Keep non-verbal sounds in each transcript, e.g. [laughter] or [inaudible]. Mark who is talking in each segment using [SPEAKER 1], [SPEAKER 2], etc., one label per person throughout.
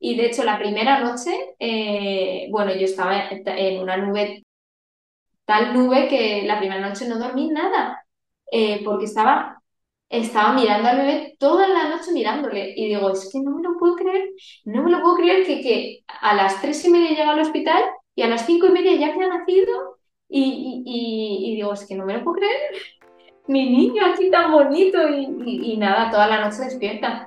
[SPEAKER 1] Y de hecho, la primera noche, eh, bueno, yo estaba en una nube, tal nube que la primera noche no dormí nada, eh, porque estaba, estaba mirando al bebé toda la noche mirándole. Y digo, es que no me lo puedo creer, no me lo puedo creer que, que a las tres y media llega al hospital y a las cinco y media ya que ha nacido. Y, y, y digo, es que no me lo puedo creer [laughs] mi niño aquí tan bonito y, nada, toda la noche despierta.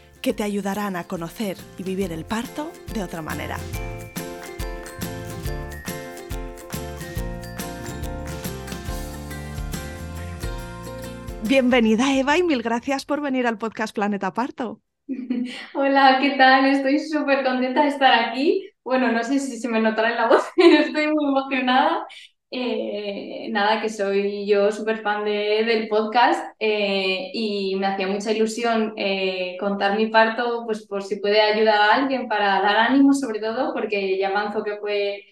[SPEAKER 2] que te ayudarán a conocer y vivir el parto de otra manera. Bienvenida Eva y mil gracias por venir al podcast Planeta Parto. [laughs]
[SPEAKER 1] Hola, ¿qué tal? Estoy súper contenta de estar aquí. Bueno, no sé si se me notará en la voz, [laughs] estoy muy emocionada. Eh, nada, que soy yo súper fan de, del podcast eh, y me hacía mucha ilusión eh, contar mi parto, pues por si puede ayudar a alguien para dar ánimo sobre todo, porque ya avanzo que fue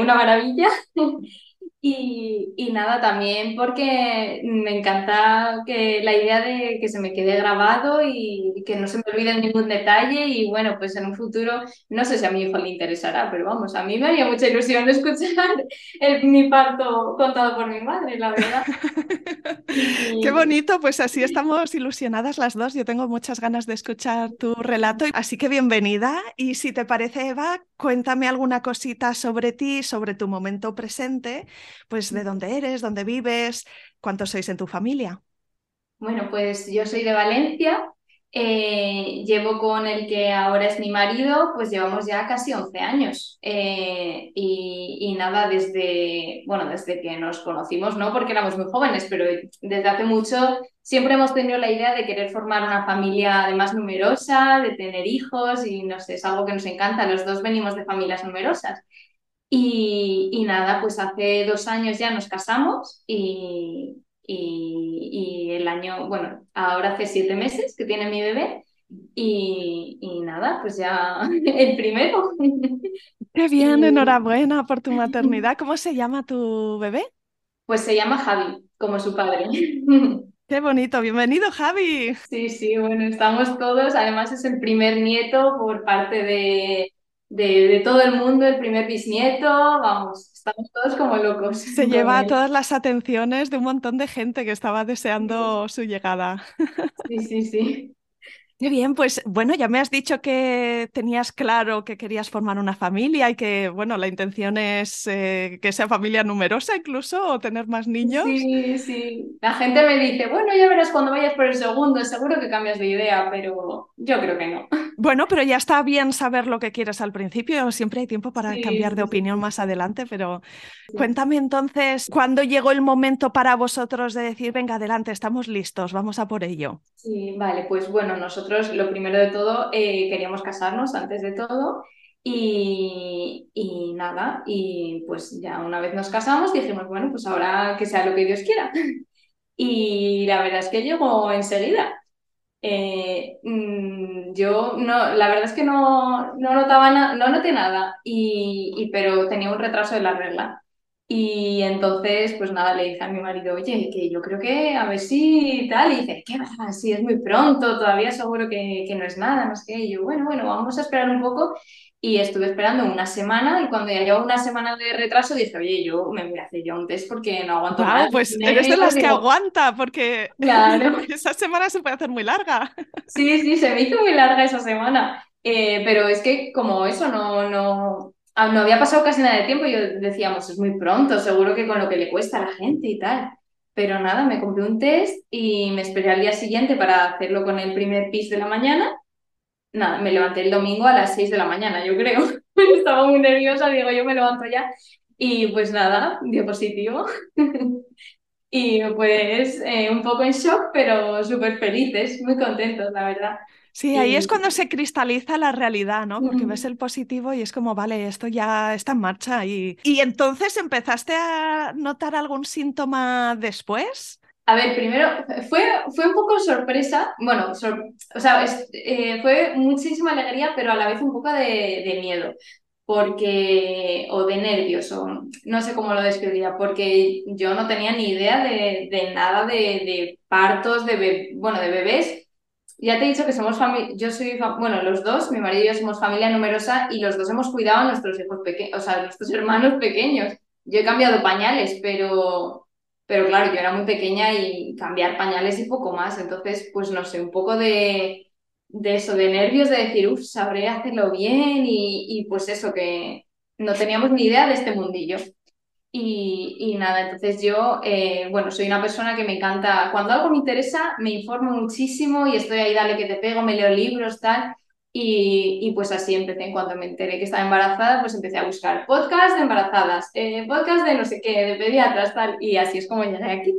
[SPEAKER 1] una maravilla. [laughs] Y, nada, también porque me encanta que la idea de que se me quede grabado y que no se me olvide ningún detalle y bueno, pues en un futuro no sé si a mi hijo le interesará, pero vamos, a mí me haría mucha ilusión [laughs] escuchar el, mi parto contado por mi madre, la verdad. [laughs]
[SPEAKER 2] Qué bonito, pues así estamos ilusionadas las dos. Yo tengo muchas ganas de escuchar tu relato, así que bienvenida. Y si te parece, Eva, cuéntame alguna cosita sobre ti, sobre tu momento presente pues de dónde eres, dónde vives, cuántos sois en tu familia.
[SPEAKER 1] Bueno, pues yo soy de Valencia, eh, llevo con el que ahora es mi marido, pues llevamos ya casi 11 años. Eh, y, nada, desde, bueno, desde que nos conocimos, no porque éramos muy jóvenes, pero desde hace mucho siempre hemos tenido la idea de querer formar una familia además numerosa, de tener hijos y no sé, es algo que nos encanta. Los dos venimos de familias numerosas. Y, nada, pues hace dos años ya nos casamos y, y, el año, bueno, ahora hace siete meses que tiene mi bebé y, nada, pues ya [laughs] el primero.
[SPEAKER 2] Qué bien, enhorabuena por tu [laughs] maternidad. ¿Cómo se llama tu bebé?
[SPEAKER 1] Pues se llama Javi, como su padre. [laughs]
[SPEAKER 2] Qué bonito, bienvenido Javi.
[SPEAKER 1] Sí, sí, bueno, estamos todos, además es el primer nieto por parte de, de, todo el mundo, el primer bisnieto, vamos, estamos todos como locos. [laughs]
[SPEAKER 2] Se lleva todas las atenciones de un montón de gente que estaba deseando su llegada.
[SPEAKER 1] Sí, sí, sí.
[SPEAKER 2] Qué bien, pues bueno, ya me has dicho que tenías claro que querías formar una familia y que, bueno, la intención es eh, que sea familia numerosa incluso o tener más niños.
[SPEAKER 1] Sí, sí. La gente me dice, bueno, ya verás cuando vayas por el segundo, seguro que cambias de idea, pero yo creo que no.
[SPEAKER 2] Bueno, pero ya está bien saber lo que quieres al principio, siempre hay tiempo para cambiar de opinión más adelante, pero cuéntame entonces, ¿cuándo llegó el momento para vosotros de decir, venga, adelante, estamos listos, vamos a por ello?
[SPEAKER 1] Sí, vale, pues bueno, nosotros lo primero de todo, eh, queríamos casarnos antes de todo. Y, nada, y pues ya una vez nos casamos dijimos, bueno, pues ahora que sea lo que Dios quiera. [laughs] Y la verdad es que llegó enseguida. Eh, mm, yo no, la verdad es que no, no notaba no noté nada, y, pero tenía un retraso de la regla. Y entonces, pues nada, le dije a mi marido, oye, que yo creo que a ver si tal. Y dice, ¿qué va? Si es muy pronto, todavía seguro que, que no es nada, no sé qué. Y yo, bueno, bueno, vamos a esperar un poco. Y estuve esperando una semana y cuando ya llevo una semana de retraso dije, oye, yo me voy a hacer yo un test porque no aguanto
[SPEAKER 2] nada. pues eres de las que aguanta porque [laughs] claro. esa semana se puede hacer muy larga.
[SPEAKER 1] Sí, sí, se me hizo muy larga esa semana. Eh, pero es que como eso no, no, Ah, no había pasado casi nada de tiempo y yo decíamos, es muy pronto, seguro que con lo que le cuesta a la gente y tal. Pero nada, me compré un test y me esperé al día siguiente para hacerlo con el primer pis de la mañana. nada, me levanté el domingo a las 6 de la mañana, yo creo. [laughs] Estaba muy nerviosa, digo, yo me levanto ya. Y pues nada, dio positivo. [laughs] y pues eh, un poco en shock, pero súper felices, muy contentos, la verdad.
[SPEAKER 2] Sí, ahí es cuando se cristaliza la realidad, ¿no? Porque ves el positivo y es como, vale, esto ya está en marcha. Y, y entonces empezaste a notar algún síntoma después.
[SPEAKER 1] A ver, primero fue, fue un poco sorpresa, bueno, o sea, eh, fue muchísima alegría, pero a la vez un poco de, de, miedo, porque, o de nervios, o no sé cómo lo describiría, porque yo no tenía ni idea de, de nada de, de, partos, de, bueno, de bebés. Ya te he dicho que somos familia, yo soy, bueno, los dos, mi marido y yo somos familia numerosa y los dos hemos cuidado a nuestros hijos pequeños, o sea, nuestros [laughs] hermanos pequeños. Yo he cambiado pañales, pero pero claro, yo era muy pequeña y cambiar pañales y poco más, entonces, pues no sé, un poco de, de eso, de nervios, de decir, uff, sabré hacerlo bien y, y, pues eso, que no teníamos ni idea de este mundillo. Y, y nada, entonces yo, eh, bueno, soy una persona que me encanta, cuando algo me interesa, me informo muchísimo y estoy ahí, dale que te pego, me leo libros, tal. Y, y, pues así empecé, en cuanto me enteré que estaba embarazada, pues empecé a buscar podcast de embarazadas, eh, podcast de no sé qué, de pediatras, tal, y así es como llegué aquí.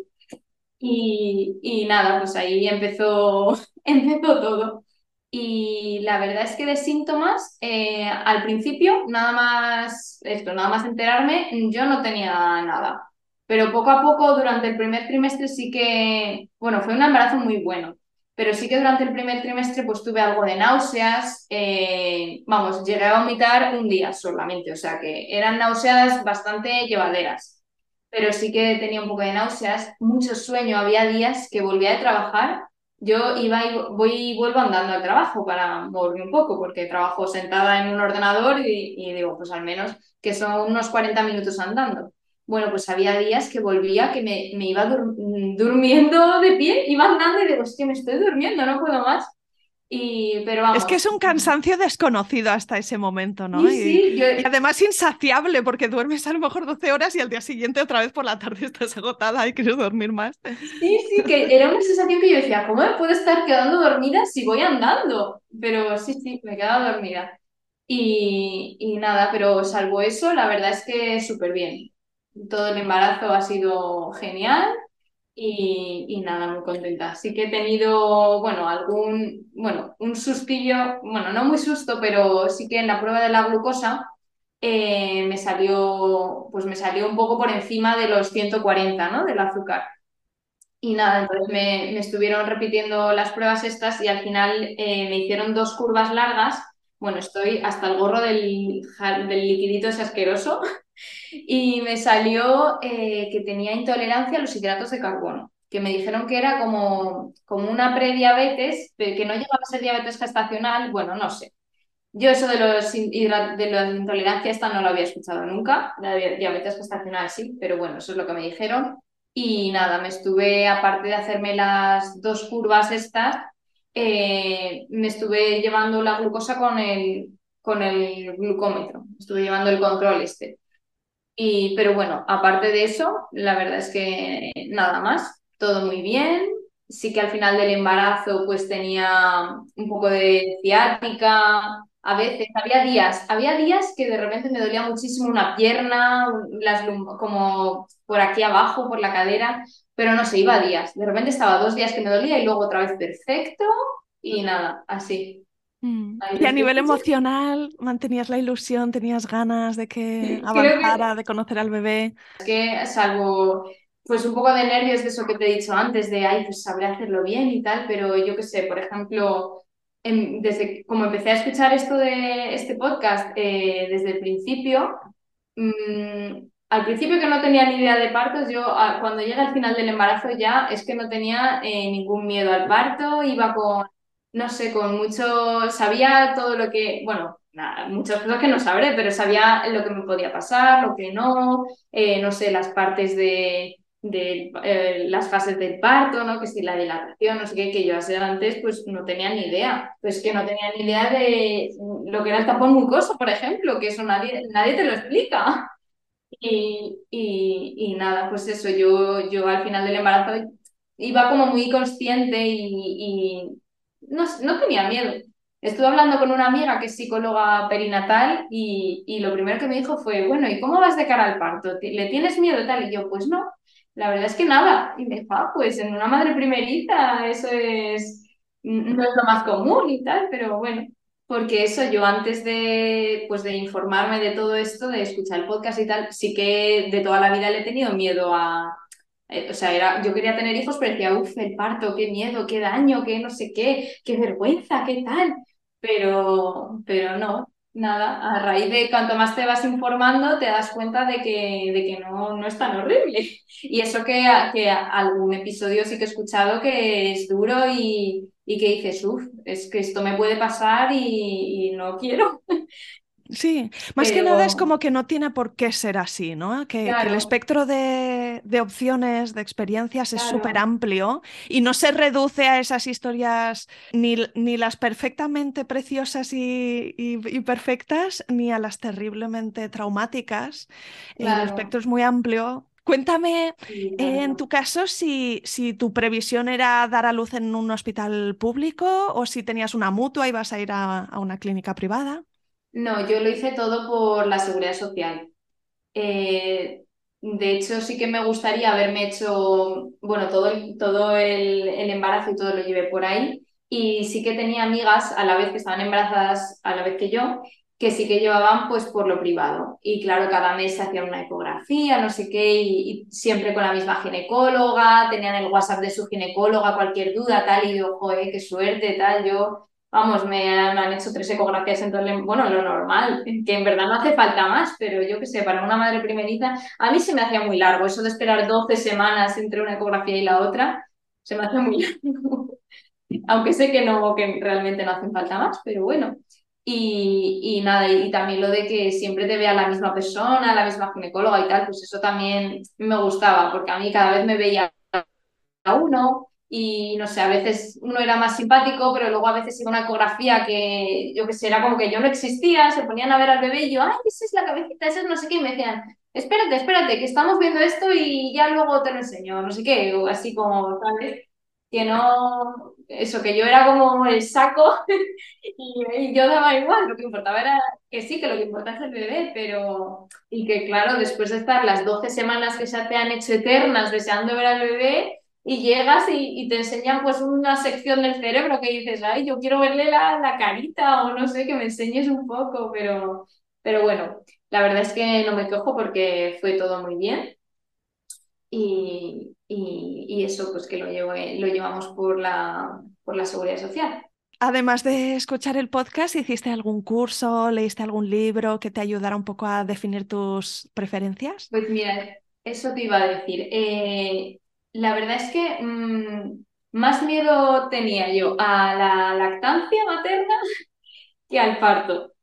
[SPEAKER 1] Y, y nada, pues ahí empezó, [laughs] empezó todo. Y la verdad es que de síntomas, eh, al principio, nada más, esto, nada más enterarme, yo no tenía nada. Pero poco a poco, durante el primer trimestre sí que, bueno, fue un embarazo muy bueno. Pero sí que durante el primer trimestre pues tuve algo de náuseas, eh, vamos, llegué a vomitar un día solamente, o sea que eran náuseas bastante llevaderas, pero sí que tenía un poco de náuseas, mucho sueño, había días que volvía de trabajar, yo iba y voy y vuelvo andando al trabajo para moverme un poco, porque trabajo sentada en un ordenador y, digo, pues al menos que son unos 40 minutos andando. Bueno, pues había días que volvía, que me, me iba durmiendo de pie, iba andando y digo, que me estoy durmiendo, no puedo más. Y, pero vamos.
[SPEAKER 2] Es que es un cansancio desconocido hasta ese momento, ¿no?
[SPEAKER 1] Sí, sí,
[SPEAKER 2] y, y, además insaciable, porque duermes a lo mejor 12 horas y al día siguiente otra vez por la tarde estás agotada y quieres dormir más.
[SPEAKER 1] Sí, sí, que era una sensación que yo decía, ¿cómo me puedo estar quedando dormida si voy andando? Pero sí, sí, me quedaba dormida. Y, y nada, pero salvo eso, la verdad es que súper bien todo el embarazo ha sido genial y, y, nada, muy contenta. Sí que he tenido, bueno, algún, bueno, un sustillo, bueno, no muy susto, pero sí que en la prueba de la glucosa eh, me salió, pues me salió un poco por encima de los 140, ¿no? Del azúcar. Y nada, entonces me, me estuvieron repitiendo las pruebas estas y al final eh, me hicieron dos curvas largas. Bueno, estoy hasta el gorro del, del liquidito ese asqueroso y me salió eh, que tenía intolerancia a los hidratos de carbono, que me dijeron que era como, como una prediabetes, que no llegaba a ser diabetes gestacional, bueno, no sé. Yo eso de, los de la intolerancia esta no lo había escuchado nunca, la diabetes gestacional sí, pero bueno, eso es lo que me dijeron. Y nada, me estuve, aparte de hacerme las dos curvas estas, eh, me estuve llevando la glucosa con el, con el glucómetro, estuve llevando el control este. Y, pero bueno, aparte de eso, la verdad es que nada más, todo muy bien. Sí que al final del embarazo pues tenía un poco de ciática, a veces había días, había días que de repente me dolía muchísimo una pierna, las, como por aquí abajo, por la cadera, pero no sé, iba días. De repente estaba dos días que me dolía y luego otra vez perfecto y nada, así.
[SPEAKER 2] Mm. Y a nivel emocional, mantenías la ilusión, tenías ganas de que avanzara, de conocer al bebé.
[SPEAKER 1] Es que salvo pues un poco de nervios de eso que te he dicho antes, de ay, pues sabré hacerlo bien y tal, pero yo qué sé, por ejemplo, desde como empecé a escuchar esto de este podcast eh, desde el principio, mmm, al principio que no tenía ni idea de partos, yo cuando llegué al final del embarazo ya es que no tenía eh, ningún miedo al parto, iba con no sé, con mucho, sabía todo lo que, bueno, nada, muchas cosas que no sabré, pero sabía lo que me podía pasar, lo que no, eh, no sé, las partes de, de eh, las fases del parto, ¿no? Que si la dilatación, no sé qué, que yo antes pues no tenía ni idea. Pues que no tenía ni idea de lo que era el tapón mucoso, por ejemplo, que eso nadie, nadie te lo explica. Y, y, y nada, pues eso, yo, yo al final del embarazo iba como muy consciente y no, no tenía miedo. Estuve hablando con una amiga que es psicóloga perinatal y, y lo primero que me dijo fue, bueno, ¿y cómo vas de cara al parto? ¿Le tienes miedo tal? Y yo, pues no, la verdad es que nada. Y me dijo, ah, pues en una madre primeriza eso es, no es lo más común y tal, pero bueno, porque eso yo antes de, pues de informarme de todo esto, de escuchar el podcast y tal, sí que de toda la vida le he tenido miedo a... eh, O sea, era, yo quería tener hijos, pero decía, uff, el parto, qué miedo, qué daño, qué no sé qué, qué vergüenza, qué tal. Pero, pero no, nada, a raíz de cuanto más te vas informando, te das cuenta de que, de que no, no es tan horrible. Y eso que, que algún episodio sí que he escuchado que es duro y, y que dices, uff, es que esto me puede pasar y, y no quiero.
[SPEAKER 2] Sí, más que nada es como que no tiene por qué ser así, ¿no? Que, que el espectro de, de opciones, de experiencias es súper amplio y no se reduce a esas historias ni, ni las perfectamente preciosas y, y- y perfectas, ni a las terriblemente traumáticas. El espectro es muy amplio. Cuéntame,
[SPEAKER 1] sí,
[SPEAKER 2] eh, en tu caso, si, si tu previsión era dar a luz en un hospital público o si tenías una mutua y vas a ir a a una clínica privada.
[SPEAKER 1] No, yo lo hice todo por la seguridad social. Eh, de hecho, sí que me gustaría haberme hecho, bueno, todo el, todo el, el embarazo y todo lo llevé por ahí. Y sí que tenía amigas a la vez que estaban embarazadas, a la vez que yo, que sí que llevaban pues por lo privado. Y claro, cada mes se hacían una ecografía, no sé qué, y, siempre con la misma ginecóloga, tenían el WhatsApp de su ginecóloga, cualquier duda, tal, y yo, joder, qué suerte, tal, yo Vamos, me han, hecho tres ecografías en todo el... Bueno, lo normal, que en verdad no hace falta más, pero yo qué sé, para una madre primeriza, a mí se me hacía muy largo, eso de esperar 12 semanas entre una ecografía y la otra, se me hace muy [laughs] largo. Aunque sé que no, que realmente no hacen falta más, pero bueno. Y, y nada, y también lo de que siempre te vea la misma persona, la misma ginecóloga y tal, pues eso también me gustaba, porque a mí cada vez me veía a uno y no sé, a veces uno era más simpático, pero luego a veces iba una ecografía que yo que sé, era como que yo no existía, se ponían a ver al bebé y yo, ay, esa es la cabecita, esa es no sé qué, y me decían, espérate, espérate, que estamos viendo esto y ya luego te lo enseño, no sé qué, o así como, ¿sabes? Que no, eso, que yo era como el saco [laughs] y, y yo daba igual, lo que importaba era que sí, que lo que importa es el bebé, pero, y que claro, después de estar las 12 semanas que se te han hecho eternas deseando ver al bebé, y llegas y, y te enseñan pues una sección del cerebro que dices, ay, yo quiero verle la, la carita o no sé, que me enseñes un poco, pero, pero bueno, la verdad es que no me quejo porque fue todo muy bien y, y, y eso pues que lo, llevo, lo llevamos por la, por la seguridad social.
[SPEAKER 2] Además de escuchar el podcast, ¿hiciste algún curso, leíste algún libro que te ayudara un poco a definir tus preferencias?
[SPEAKER 1] Pues mira, eso te iba a decir. Eh, la verdad es que mm, más miedo tenía yo a la lactancia materna [laughs] que al parto.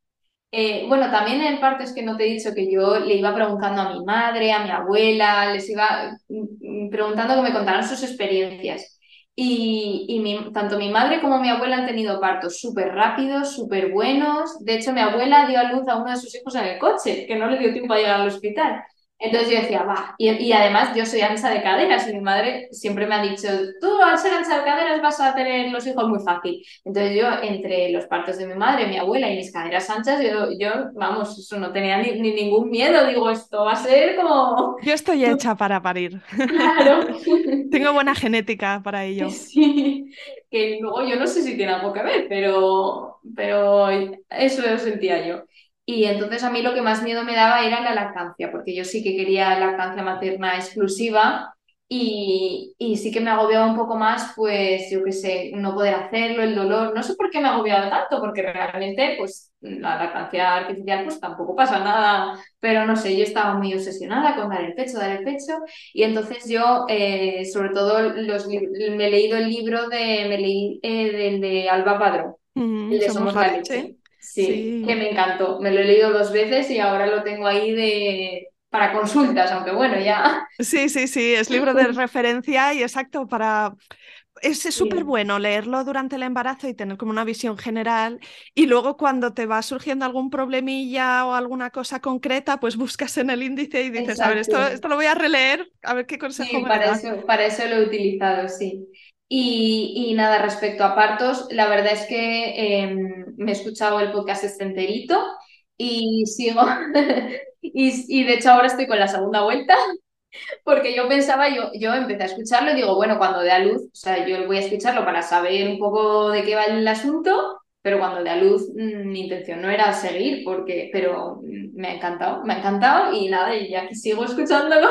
[SPEAKER 1] Eh, bueno, también en el parto es que no te he dicho que yo le iba preguntando a mi madre, a mi abuela, les iba mm, mm, preguntando que me contaran sus experiencias. Y, tanto mi madre como mi abuela han tenido partos súper rápidos, súper buenos. De hecho, mi abuela dio a luz a uno de sus hijos en el coche, que no le dio tiempo a llegar al hospital. Entonces yo decía, va, y, y además yo soy ancha de caderas y mi madre siempre me ha dicho, tú al ser ancha de caderas vas a tener los hijos muy fácil. Entonces yo, entre los partos de mi madre, mi abuela y mis caderas anchas, yo, yo vamos, eso no tenía ni, ni ningún miedo. Digo, esto va a ser como... [laughs]
[SPEAKER 2] Yo estoy [laughs] hecha para parir.
[SPEAKER 1] Claro. [laughs]
[SPEAKER 2] Tengo buena genética para ello.
[SPEAKER 1] Sí, que luego yo no sé si tiene algo que ver, pero, pero eso lo sentía yo. Y entonces a mí lo que más miedo me daba era la lactancia, porque yo sí que quería lactancia materna exclusiva y, y sí que me agobiaba un poco más, pues yo qué sé, no poder hacerlo, el dolor. No sé por qué me agobiaba tanto, porque realmente pues la lactancia artificial pues tampoco pasa nada, pero no sé, yo estaba muy obsesionada con dar el pecho, dar el pecho. Y entonces yo, eh, sobre todo, los, me he leído el libro de, me leí, eh, del de Alba Padrón,
[SPEAKER 2] Mm,
[SPEAKER 1] el de
[SPEAKER 2] somos
[SPEAKER 1] Somos la
[SPEAKER 2] leche.
[SPEAKER 1] leche. Sí, que me encantó. Me lo he leído dos veces y ahora lo tengo ahí de, para consultas, aunque bueno, ya.
[SPEAKER 2] Sí, sí, sí, es libro de referencia y exacto para... Es súper bueno leerlo durante el embarazo y tener como una visión general y luego cuando te va surgiendo algún problemilla o alguna cosa concreta, pues buscas en el índice y dices, a ver, esto,
[SPEAKER 1] exacto.
[SPEAKER 2] esto lo voy a releer, a ver qué consejo
[SPEAKER 1] Sí,
[SPEAKER 2] me
[SPEAKER 1] para
[SPEAKER 2] da.
[SPEAKER 1] eso, para eso lo he utilizado, sí. Y, nada, respecto a partos, la verdad es que em, me he escuchado el podcast este enterito y sigo, [laughs] y, de hecho ahora estoy con la segunda vuelta, [laughs] porque yo pensaba, yo, yo empecé a escucharlo y digo, bueno, cuando dé a luz, o sea, yo voy a escucharlo para saber un poco de qué va el asunto, pero cuando dé a luz mm, mi intención no era seguir, porque, pero me ha encantado, me ha encantado y nada, y ya que sigo escuchándolo.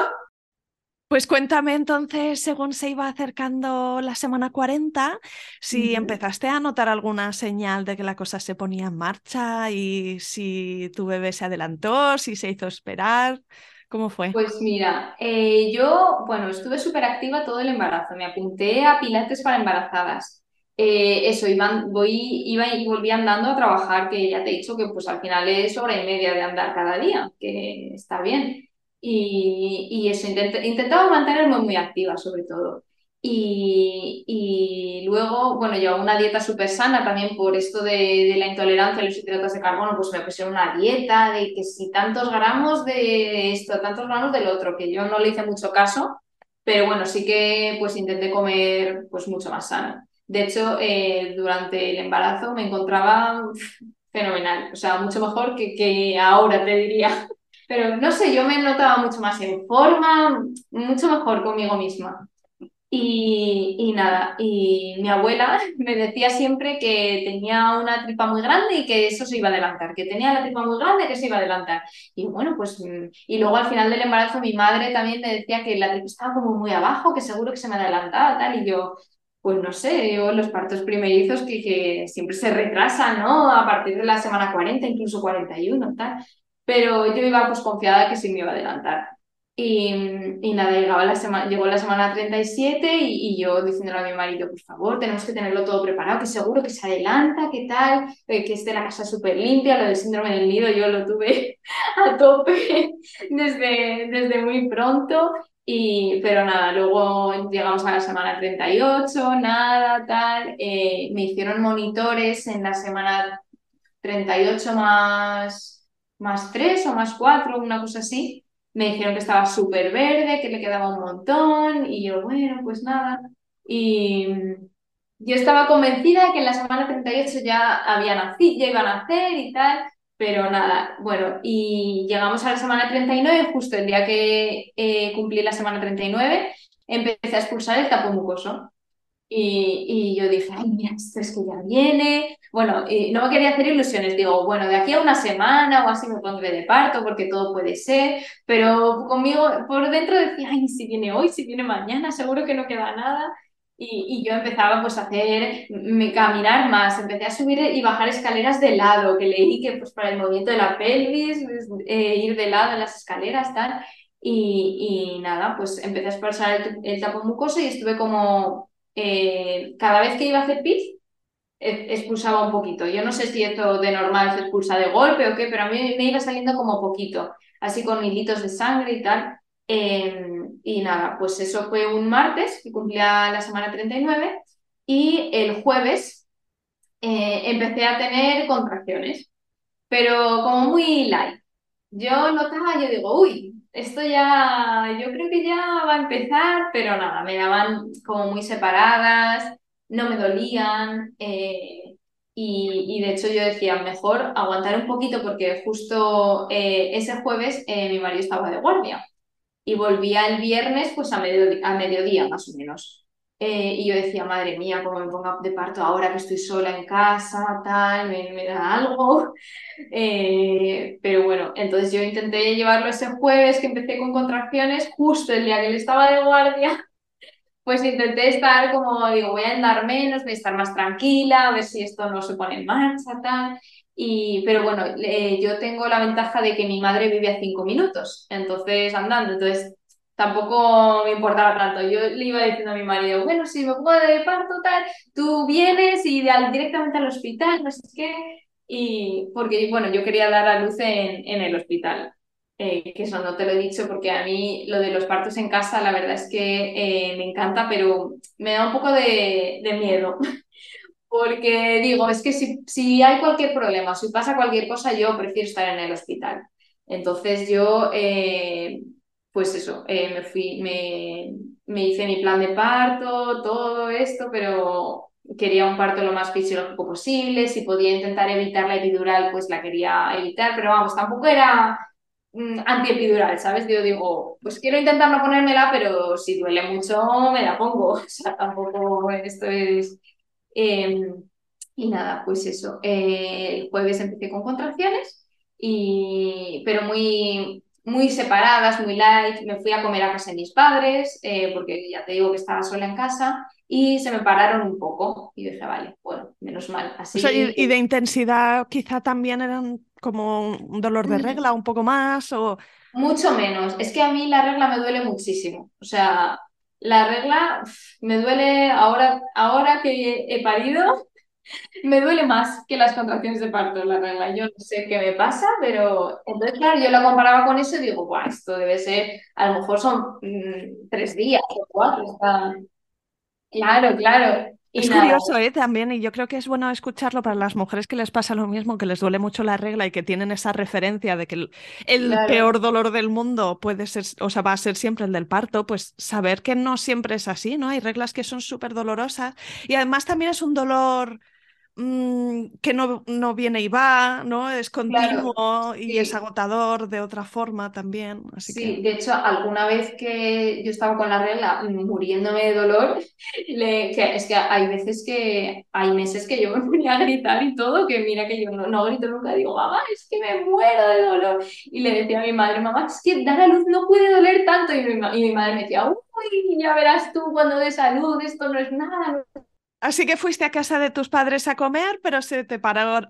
[SPEAKER 2] Pues cuéntame entonces, según se iba acercando la semana 40, si empezaste a notar alguna señal de que la cosa se ponía en marcha y si tu bebé se adelantó, si se hizo esperar. ¿Cómo fue?
[SPEAKER 1] Pues mira, eh, yo, bueno, estuve súper activa todo el embarazo. Me apunté a pilates para embarazadas. Eh, eso, voy, iba y volví andando a trabajar, que ya te he dicho que pues al final es hora y media de andar cada día, que está bien. Y, eso, intentaba mantenerme muy activa sobre todo. Y, luego, bueno, llevaba una dieta súper sana también por esto de, la intolerancia a los hidratos de carbono, pues me pusieron una dieta de que si tantos gramos de esto, tantos gramos del otro, que yo no le hice mucho caso, pero bueno, sí que pues intenté comer pues mucho más sano. De hecho, eh, durante el embarazo me encontraba fenomenal, o sea, mucho mejor que, que ahora, te diría. Pero no sé, yo me notaba mucho más en forma, mucho mejor conmigo misma. Y, y, nada, y mi abuela [laughs] me decía siempre que tenía una tripa muy grande y que eso se iba a adelantar, que tenía la tripa muy grande que se iba a adelantar. Y bueno, pues, y luego al final del embarazo mi madre también me decía que la tripa estaba como muy abajo, que seguro que se me adelantaba, tal, y yo, pues no sé, yo los partos primerizos que, que siempre se retrasan, ¿no? A partir de la semana 40, incluso 41, tal pero yo iba pues confiada que sí me iba a adelantar. Y, y nada, llegaba la semana, llegó la semana 37 y, y yo diciéndole a mi marido, por favor, tenemos que tenerlo todo preparado, que seguro que se adelanta, que tal, eh, que esté la casa súper limpia, lo del síndrome del nido yo lo tuve [laughs] a tope desde, desde muy pronto. Y, pero nada, luego llegamos a la semana 38, nada, tal. Eh, me hicieron monitores en la semana 38 más más tres o más cuatro, una cosa así. Me dijeron que estaba súper verde, que le quedaba un montón y yo, bueno, pues nada. Y yo estaba convencida que en la semana 38 ya había nacido, ya iban a nacer y tal, pero nada, bueno, y llegamos a la semana 39, justo el día que eh, cumplí la semana 39, empecé a expulsar el tapo mucoso. Y, yo dije, ay, mira, esto es que ya viene. Bueno, no me quería hacer ilusiones. Digo, bueno, de aquí a una semana o así me pondré de parto porque todo puede ser. Pero conmigo, por dentro decía, ay, si viene hoy, si viene mañana, seguro que no queda nada. Y, yo empezaba pues a hacer, me, caminar más, empecé a subir y bajar escaleras de lado, que leí que pues para el movimiento de la pelvis, eh, ir de lado en las escaleras, tal. Y, y nada, pues empecé a expulsar el, el tapo mucoso y estuve como eh, cada vez que iba a hacer pis, e, expulsaba un poquito. Yo no sé si esto de normal se expulsa de golpe o qué, pero a mí me iba saliendo como poquito, así con hilitos de sangre y tal. Em, y nada, pues eso fue un martes, que cumplía la semana 39, y el jueves eh, empecé a tener contracciones, pero como muy light. Yo notaba, yo digo, uy, esto ya, yo creo que ya va a empezar, pero nada, me daban como muy separadas, no me dolían. Eh, y, de hecho yo decía, mejor aguantar un poquito porque justo eh, ese jueves eh, mi marido estaba de guardia y volvía el viernes pues a, a mediodía más o menos. Y yo decía, madre mía, cómo me ponga de parto ahora que estoy sola en casa, tal, me, me da algo. [laughs] Eh, pero bueno, entonces yo intenté llevarlo ese jueves que empecé con contracciones, justo el día que él estaba de guardia, [laughs] pues intenté estar como, digo, voy a andar menos, voy a estar más tranquila, a ver si esto no se pone en marcha, tal. Y, pero bueno, yo tengo la ventaja de que mi madre vive a cinco minutos, entonces andando, entonces tampoco me importaba tanto. Yo le iba diciendo a mi marido, bueno, si me pongo de parto, tal, tú vienes y directamente al hospital, no sé qué y porque, bueno, yo quería dar a luz en, en el hospital. Eh, que eso no te lo he dicho porque a mí lo de los partos en casa la verdad es que eh, me encanta, pero me da un poco de, de miedo. [laughs] porque digo, es que si, si, hay cualquier problema, si pasa cualquier cosa, yo prefiero estar en el hospital. Entonces yo, eh, pues eso, eh, me fui, me, me hice mi plan de parto, todo esto, pero quería un parto lo más fisiológico posible, si podía intentar evitar la epidural, pues la quería evitar, pero vamos, tampoco era mm, antiepidural, ¿sabes? Yo digo, pues quiero intentar no ponérmela, pero si duele mucho me la pongo, [laughs] o sea, tampoco esto es... Em, y nada, pues eso, eh, el jueves empecé con contracciones, y, pero muy, muy separadas, muy light. Me fui a comer a casa de mis padres, eh, porque ya te digo que estaba sola en casa, y se me pararon un poco. Y dije, vale, bueno, menos mal. Así...
[SPEAKER 2] y, de intensidad quizá también eran como un dolor de mm. regla un poco más o...
[SPEAKER 1] Mucho menos. Es que a mí la regla me duele muchísimo. O sea, la regla me duele ahora, ahora que he parido, me duele más que las contracciones de parto, la regla. Yo no sé qué me pasa, pero entonces, claro, yo lo comparaba con eso y digo, Buah, esto debe ser, a lo mejor son mm, tres días o cuatro. Claro, claro.
[SPEAKER 2] es curioso, ¿eh? También, y yo creo que es bueno escucharlo para las mujeres que les pasa lo mismo, que les duele mucho la regla y que tienen esa referencia de que el, peor dolor del mundo puede ser, o sea, va a ser siempre el del parto, pues saber que no siempre es así, ¿no? Hay reglas que son súper dolorosas y además también es un dolor Mm, que no, no, viene y va, ¿no? Es continuo y es agotador de otra forma también. Así
[SPEAKER 1] sí, de hecho, alguna vez que yo estaba con la regla muriéndome de dolor, [laughs] le, que es que hay veces que, hay meses que yo me ponía a gritar y todo, que mira que yo no, no grito nunca, digo, mamá, es que me muero de dolor. Y le decía a mi madre, mamá, es que dar a luz no puede doler tanto. Y mi, y mi madre me decía, uy, ya verás tú cuando de salud, esto no es nada,
[SPEAKER 2] Así que fuiste a casa de tus padres a comer, pero se te,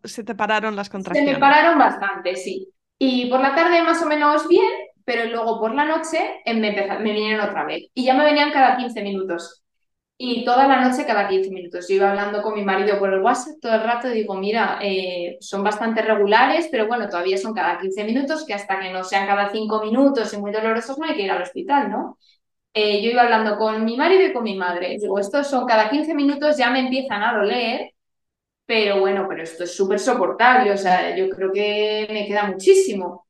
[SPEAKER 2] se te pararon las contracciones.
[SPEAKER 1] Se me pararon bastante, sí. Y por la tarde más o menos bien, pero luego por la noche eh, me, me vinieron otra vez. Y ya me venían cada 15 minutos. Y toda la noche cada 15 minutos. Yo iba hablando con mi marido por el WhatsApp todo el rato y digo, mira, eh, son bastante regulares, pero bueno, todavía son cada 15 minutos, que hasta que no sean cada 5 minutos y muy dolorosos no hay que ir al hospital, ¿no? Eh, yo iba hablando con mi marido y con mi madre. Digo, estos son cada 15 minutos, ya me empiezan a doler, pero bueno, pero esto es súper soportable, o sea, yo creo que me queda muchísimo.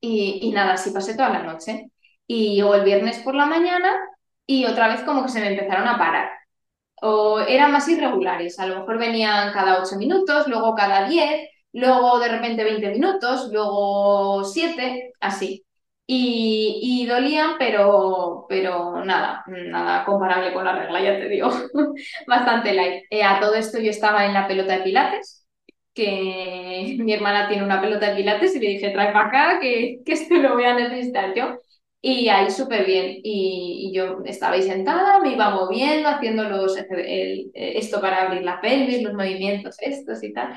[SPEAKER 1] Y, y nada, así pasé toda la noche. Y llegó el viernes por la mañana y otra vez como que se me empezaron a parar. O eran más irregulares, a lo mejor venían cada 8 minutos, luego cada 10, luego de repente 20 minutos, luego 7, así y, dolían, pero, pero nada, nada comparable con la regla, ya te digo, [laughs] bastante light. Eh, a todo esto yo estaba en la pelota de pilates, que [laughs] mi hermana tiene una pelota de pilates y le dije, trae para acá, que, que esto lo voy a necesitar yo. Y ahí súper bien. Y, yo estaba ahí sentada, me iba moviendo, haciendo los, esto para abrir la pelvis, los movimientos estos y tal.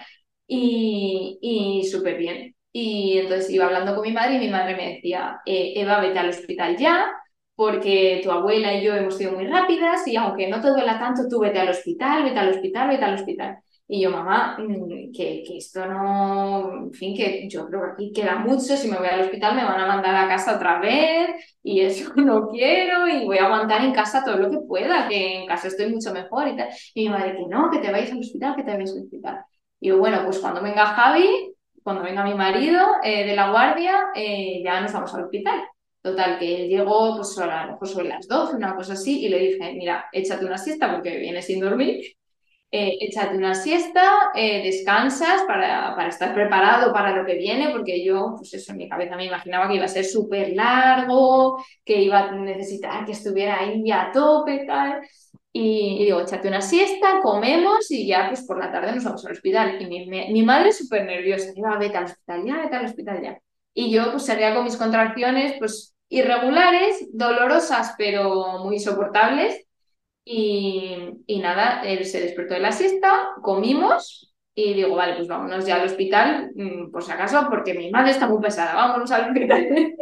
[SPEAKER 1] Y, y súper bien. Y entonces iba hablando con mi madre y mi madre me decía, eh, Eva, vete al hospital ya, porque tu abuela y yo hemos sido muy rápidas y aunque no te duela tanto, tú vete al hospital, vete al hospital, vete al hospital. Y yo, mamá, mm, que, que esto no, en fin, que yo creo que aquí queda mucho, si me voy al hospital me van a mandar a casa otra vez y eso [laughs] no quiero y voy a aguantar en casa todo lo que pueda, que en casa estoy mucho mejor y tal. Y mi madre, que no, que te vayas al hospital, que te vayas al hospital. Y yo, bueno, pues cuando venga Javi, cuando venga mi marido eh, de la guardia, eh, ya nos vamos al hospital. Total, que él llegó pues, a lo mejor sobre las 12, una cosa así, y le dije, mira, échate una siesta porque viene sin dormir, eh, échate una siesta, descansas para, para, estar preparado para lo que viene, porque yo, pues eso en mi cabeza me imaginaba que iba a ser súper largo, que iba a necesitar que estuviera ahí a tope, tal. Y, digo, échate una siesta, comemos y ya pues por la tarde nos vamos al hospital. Y mi, mi madre súper nerviosa, iba, vete al hospital ya, vete al hospital ya. Y yo pues salía con mis contracciones pues irregulares, dolorosas pero muy soportables. Y, y nada, él se despertó de la siesta, comimos y digo, vale, pues vámonos ya al hospital, mm, por si acaso, porque mi madre está muy pesada, vámonos al hospital. [laughs]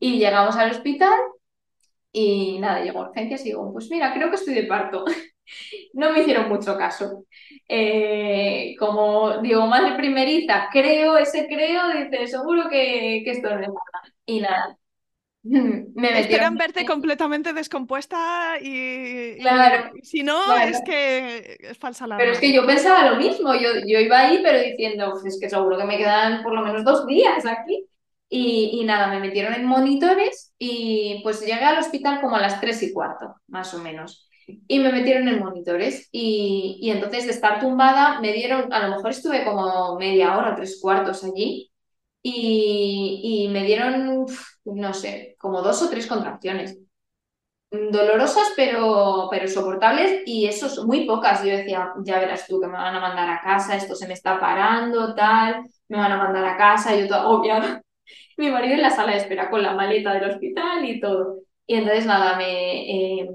[SPEAKER 1] y llegamos al hospital y nada, llegó a urgencias y digo, pues mira, creo que estoy de parto. [laughs] no me hicieron mucho caso. Eh, como digo, madre primeriza, creo, ese creo, dice, seguro que, que esto no es nada. Y nada. [laughs]
[SPEAKER 2] Me Esperan verte completamente descompuesta y,
[SPEAKER 1] claro,
[SPEAKER 2] si no es que es falsa la
[SPEAKER 1] Pero es que yo pensaba lo mismo, yo, yo iba ahí pero diciendo, pues es que seguro que me quedan por lo menos dos días aquí. Y, nada, me metieron en monitores y pues llegué al hospital como a las tres y cuarto, más o menos. Y me metieron en monitores y, y entonces de estar tumbada me dieron, a lo mejor estuve como media hora, tres cuartos allí y, y me dieron, no sé, como dos o tres contracciones dolorosas pero, pero soportables y eso son muy pocas. Yo decía, ya verás tú que me van a mandar a casa, esto se me está parando, tal, me van a mandar a casa, yo todo agobiada. Mi marido en la sala de espera con la maleta del hospital y todo. Y entonces nada, me, eh,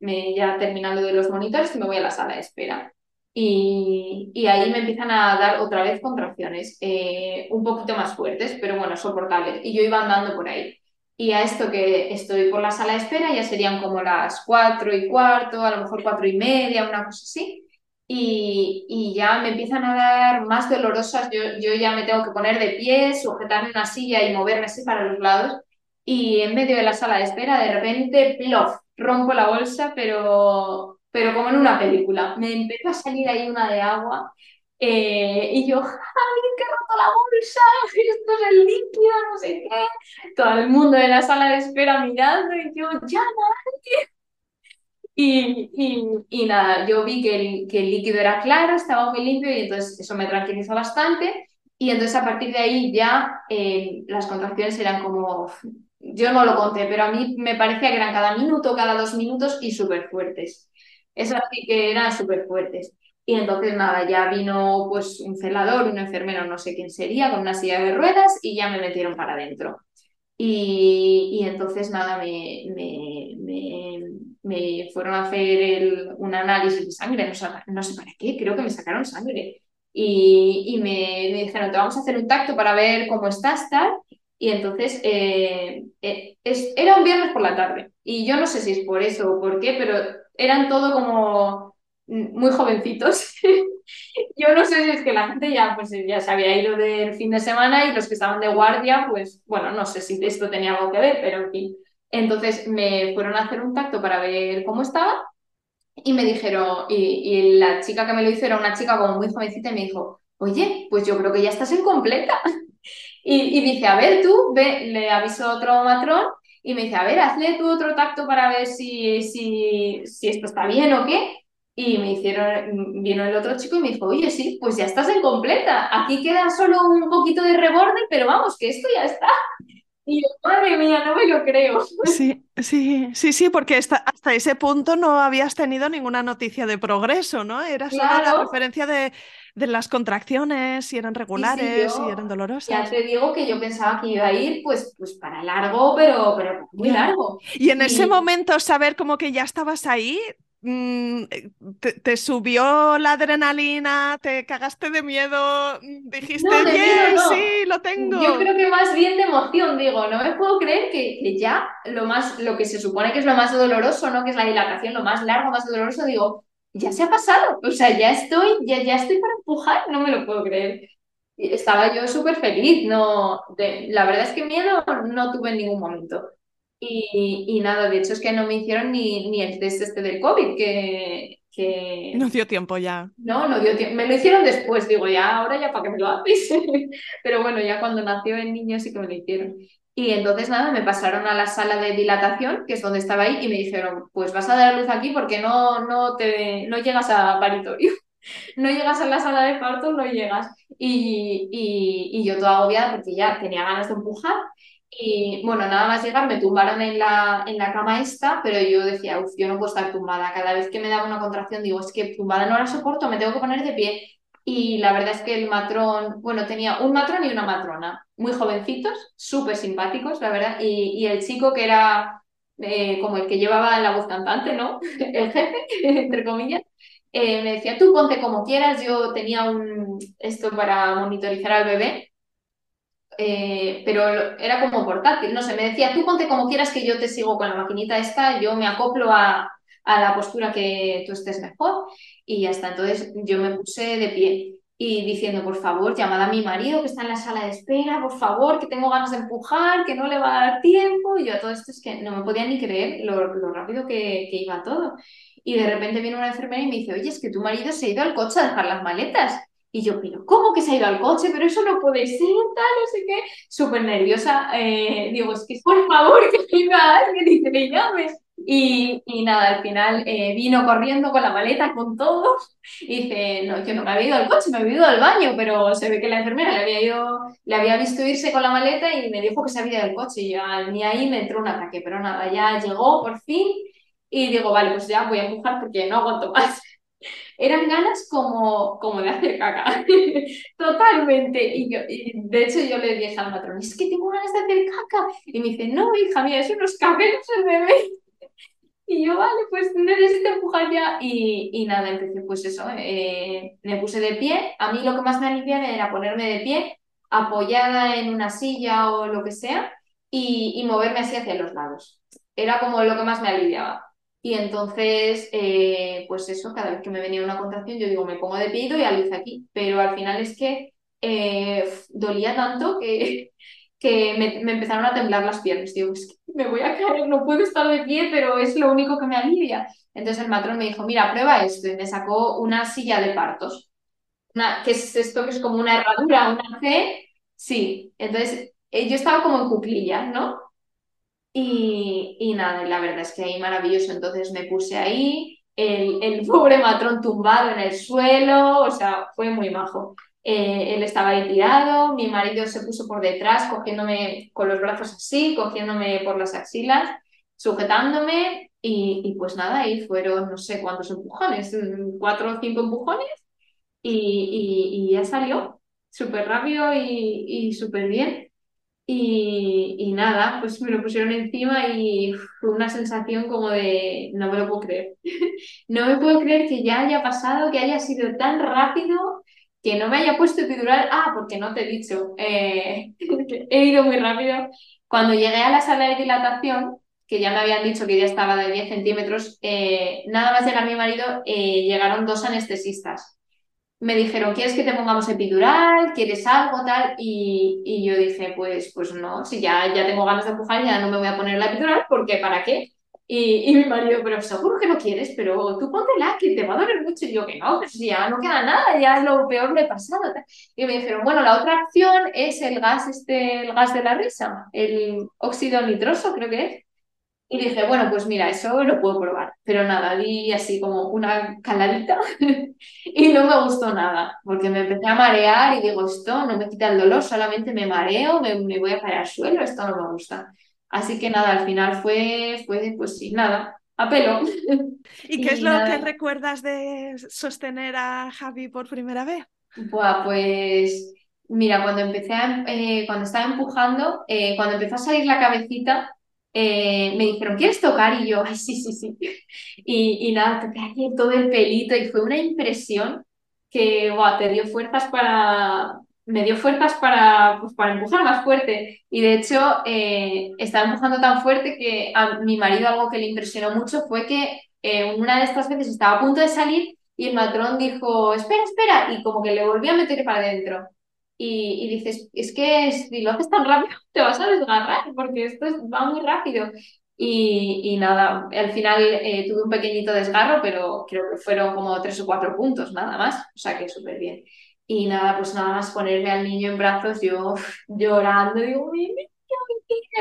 [SPEAKER 1] me ya terminando de los monitores me voy a la sala de espera. Y, y, ahí me empiezan a dar otra vez contracciones, eh, un poquito más fuertes, pero bueno, soportables. Y yo iba andando por ahí. Y a esto que estoy por la sala de espera ya serían como las cuatro y cuarto, a lo mejor cuatro y media, una cosa así. Y, y ya me empiezan a dar más dolorosas. Yo, yo ya me tengo que poner de pie, sujetarme una silla y moverme así para los lados. Y en medio de la sala de espera, de repente, plof, rompo la bolsa, pero, pero como en una película. Me empezó a salir ahí una de agua eh, y yo, ¡ay, que roto la bolsa! [laughs] Esto es el líquido, no sé qué. Todo el mundo de la sala de espera mirando y yo, ¡ya nadie! Y, y, y, nada, yo vi que el, que el líquido era claro, estaba muy limpio y entonces eso me tranquilizó bastante. Y entonces a partir de ahí ya eh, las contracciones eran como, yo no lo conté, pero a mí me parecía que eran cada minuto, cada dos minutos y súper fuertes. Esas sí que eran súper fuertes. Y entonces nada, ya vino pues un celador, un enfermero, no sé quién sería, con una silla de ruedas y ya me metieron para adentro. Y, y, entonces nada, me, me, me, me fueron a hacer el, un análisis de sangre, no sé, no sé, para qué, creo que me sacaron sangre. Y, y me, dijeron, te vamos a hacer un tacto para ver cómo estás, tal. Y entonces eh, eh, es, era un viernes por la tarde. Y yo no sé si es por eso o por qué, pero eran todo como muy jovencitos. [laughs] Yo no sé si es que la gente ya, pues, ya se había ido del fin de semana y los que estaban de guardia, pues bueno, no sé si esto tenía algo que ver, pero en fin. Entonces me fueron a hacer un tacto para ver cómo estaba y me dijeron, y, la chica que me lo hizo era una chica como muy jovencita y me dijo, oye, pues yo creo que ya estás en completa. [laughs] Y, y dice, a ver tú, ve, le avisó otro matrón y me dice, a ver, hazle tú otro tacto para ver si, si, si esto está bien o qué. Y me hicieron, vino el otro chico y me dijo, oye, sí, pues ya estás en completa. Aquí queda solo un poquito de reborde, pero vamos, que esto ya está. Y yo, madre mía, no me lo creo. [laughs]
[SPEAKER 2] Sí, sí, sí, sí, porque hasta, hasta ese punto no habías tenido ninguna noticia de progreso, ¿no? Era solo la referencia de, de, las contracciones, si eran regulares, si eran dolorosas.
[SPEAKER 1] Ya te digo que yo pensaba que iba a ir pues, pues para largo, pero, pero muy largo.
[SPEAKER 2] Y en ese momento saber como que ya estabas ahí, Mm, eh, te, subió la adrenalina, te cagaste de miedo, mm, dijiste, sí, lo tengo.
[SPEAKER 1] Yo creo que más bien de emoción, digo, no me puedo creer que, ya lo más, lo que se supone que es lo más doloroso, ¿no? Que es la dilatación, lo más largo, más doloroso, digo, ya se ha pasado, o sea, ya estoy, ya, ya estoy para empujar, no me lo puedo creer. Estaba yo súper feliz, no, la verdad es que miedo no tuve en ningún momento. Y, nada, de hecho es que no me hicieron ni, ni el test este del COVID, que, que...
[SPEAKER 2] No dio tiempo ya.
[SPEAKER 1] No, no dio tiempo. Me lo hicieron después, digo, ya, ahora ya para que me lo haces. [laughs] Pero bueno, ya cuando nació el niño sí que me lo hicieron. Y entonces nada, me pasaron a la sala de dilatación, que es donde estaba ahí, y me dijeron, pues vas a dar luz aquí porque no, no, te, no llegas a paritorio. [laughs] No llegas a la sala de parto, no llegas. Y, y, y yo toda agobiada porque ya tenía ganas de empujar y bueno, nada más llegar me tumbaron en la, en la cama esta, pero yo decía, uff, yo no puedo estar tumbada. Cada vez que me daba una contracción digo, es que tumbada no la soporto, me tengo que poner de pie. Y la verdad es que el matrón, bueno, tenía un matrón y una matrona, muy jovencitos, súper simpáticos, la verdad. Y, y, el chico que era eh, como el que llevaba la voz cantante, ¿no? [laughs] el jefe, [laughs] entre comillas, eh, me decía, tú ponte como quieras. Yo tenía un, esto para monitorizar al bebé eh, pero era como portátil, no sé, me decía, tú ponte como quieras que yo te sigo con la maquinita esta, yo me acoplo a, a la postura que tú estés mejor y ya está. Entonces yo me puse de pie y diciendo, por favor, llamad a mi marido que está en la sala de espera, por favor, que tengo ganas de empujar, que no le va a dar tiempo. Y yo a todo esto es que no me podía ni creer lo, lo rápido que, que, iba todo. Y de repente viene una enfermera y me dice, oye, es que tu marido se ha ido al coche a dejar las maletas. Y yo, pero ¿cómo que se ha ido al coche? Pero eso no puede ser, tal, no sé qué. Súper nerviosa. Eh, digo, es que por favor [laughs] que venga alguien y que le llame. Y, y, nada, al final eh, vino corriendo con la maleta, con todo. Y dice, no, yo no me había ido al coche, me había ido al baño, pero se ve que la enfermera le había, ido, le había visto irse con la maleta y me dijo que se había ido al coche. Y ya ni ahí me entró un ataque, pero nada, ya llegó por fin. Y digo, vale, pues ya voy a empujar porque no aguanto más eran ganas como, como de hacer caca, [laughs] totalmente. Y, yo, de hecho yo le dije al patrón, es que tengo ganas de hacer caca. Y me dice, no, hija mía, eso no es el bebé. [laughs] Y yo, vale, pues necesito empujar ya. Y, y nada, empecé pues eso, eh, me puse de pie. A mí lo que más me aliviaba era ponerme de pie, apoyada en una silla o lo que sea, y, y moverme así hacia los lados. Era como lo que más me aliviaba. Y entonces, eh, pues eso, cada vez que me venía una contracción, yo digo, me pongo de pie y a luz aquí. Pero al final es que eh, dolía tanto que, [laughs] que me, empezaron a temblar las piernas. Digo, es que me voy a caer, no puedo estar de pie, pero es lo único que me alivia. Entonces el matrón me dijo, mira, prueba esto. Y me sacó una silla de partos. Una, ¿Qué es esto? Que es como una herradura, una C. Sí, entonces eh, yo estaba como en cuclillas, ¿no? Y, y nada, la verdad es que ahí maravilloso. Entonces me puse ahí, el, el [laughs] pobre matrón tumbado en el suelo, o sea, fue muy majo. Eh, él estaba ahí tirado, mi marido se puso por detrás, cogiéndome con los brazos así, cogiéndome por las axilas, sujetándome y, y pues nada, ahí fueron no sé cuántos empujones, cuatro o cinco empujones y, y, y ya salió súper rápido y, y súper bien. Y, nada, pues me lo pusieron encima y fue una sensación como de no me lo puedo creer. [laughs] no me puedo creer que ya haya pasado, que haya sido tan rápido, que no me haya puesto epidural. Ah, porque no te he dicho, eh, [laughs] he ido muy rápido. Cuando llegué a la sala de dilatación, que ya me habían dicho que ya estaba de 10 centímetros, eh, nada más llegar mi marido, eh, llegaron dos anestesistas me dijeron, ¿quieres que te pongamos epidural? ¿Quieres algo tal? Y, y, yo dije, pues, pues no, si ya, ya tengo ganas de empujar, ya no me voy a poner la epidural, porque ¿para qué? Y, y, mi marido, pero seguro que no quieres, pero tú póntela, que te va a doler mucho. Y yo, que no, pues ya no queda nada, ya lo peor me he pasado. Y me dijeron, bueno, la otra opción es el gas, este, el gas de la risa, el óxido nitroso, creo que es. Y dije, bueno, pues mira, eso lo puedo probar. Pero nada, di así como una caladita [laughs] y no me gustó nada, porque me empecé a marear y digo, esto no me quita el dolor, solamente me mareo, me, voy a caer al suelo, esto no me gusta. Así que nada, al final fue, fue pues sí, nada, a pelo.
[SPEAKER 2] ¿Y [laughs] qué es lo que recuerdas de sostener a Javi por primera vez?
[SPEAKER 1] Buah, pues mira, cuando empecé, eh, cuando estaba empujando, eh, cuando empezó a salir la cabecita, eh, me dijeron, ¿quieres tocar? Y yo, ay, sí, sí, sí. Y, y nada, toqué aquí todo el pelito y fue una impresión que wow, te dio fuerzas para, me dio fuerzas para, pues, para empujar más fuerte. Y de hecho, eh, estaba empujando tan fuerte que a mi marido algo que le impresionó mucho fue que eh, una de estas veces estaba a punto de salir y el matrón dijo, espera, espera, y como que le volví a meter para adentro y, dices, es que si lo haces tan rápido [laughs] te vas a desgarrar porque esto va muy rápido. Y, y nada, al final eh, tuve un pequeñito desgarro, pero creo que fueron como tres o cuatro puntos, nada más, o sea que súper bien. Y nada, pues nada más ponerme al niño en brazos, yo llorando, digo, mi niño,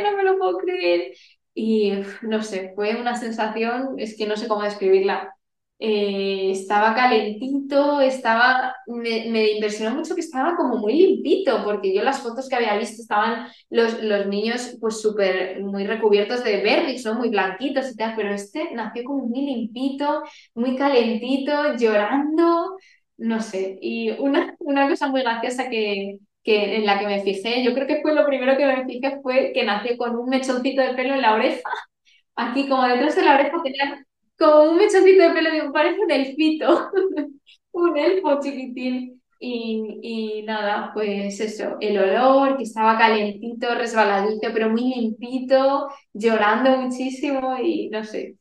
[SPEAKER 1] no me lo puedo creer. Y no sé, fue una sensación, es que no sé cómo describirla. Eh, estaba calentito, estaba, me, me, impresionó mucho que estaba como muy limpito, porque yo las fotos que había visto estaban los, los niños pues súper, muy recubiertos de verde, son muy blanquitos y tal, pero este nació como muy limpito, muy calentito, llorando, no sé, y una, una cosa muy graciosa que, que en la que me fijé, yo creo que fue lo primero que me fijé fue que nació con un mechoncito de pelo en la oreja, [laughs] aquí como detrás de la oreja tenía como un mechoncito de pelo, digo, parece un elfito, [laughs] un elfo chiquitín. Y, y, nada, pues eso, el olor, que estaba calentito, resbaladito, pero muy limpito, llorando muchísimo y no sé.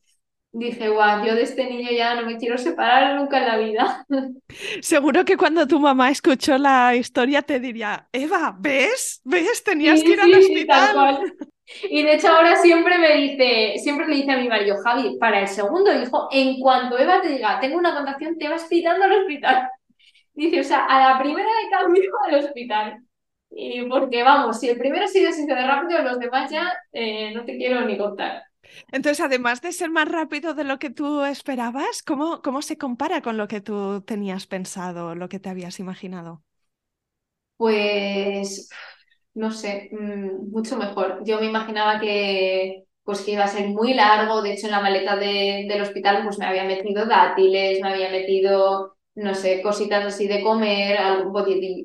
[SPEAKER 1] Dije, guau, yo de este niño ya no me quiero separar nunca en la vida. [laughs]
[SPEAKER 2] Seguro que cuando tu mamá escuchó la historia te diría, Eva, ¿ves? ¿Ves? Tenías que ir al hospital. [laughs]
[SPEAKER 1] Y de hecho ahora siempre me dice, siempre le dice a mi marido, Javi, para el segundo hijo, en cuanto Eva te diga, tengo una contracción, te vas pitando al hospital. [laughs] Dice, o sea, a la primera de cambio al hospital. Y porque vamos, si el primero sigue sido de rápido, los demás ya eh, no te quiero ni contar.
[SPEAKER 2] Entonces, además de ser más rápido de lo que tú esperabas, ¿cómo, cómo se compara con lo que tú tenías pensado, lo que te habías imaginado?
[SPEAKER 1] Pues, no sé, mm, mucho mejor. Yo me imaginaba que, pues, que iba a ser muy largo. De hecho, en la maleta de- del hospital pues, me había metido dátiles, me había metido no sé, cositas así de comer,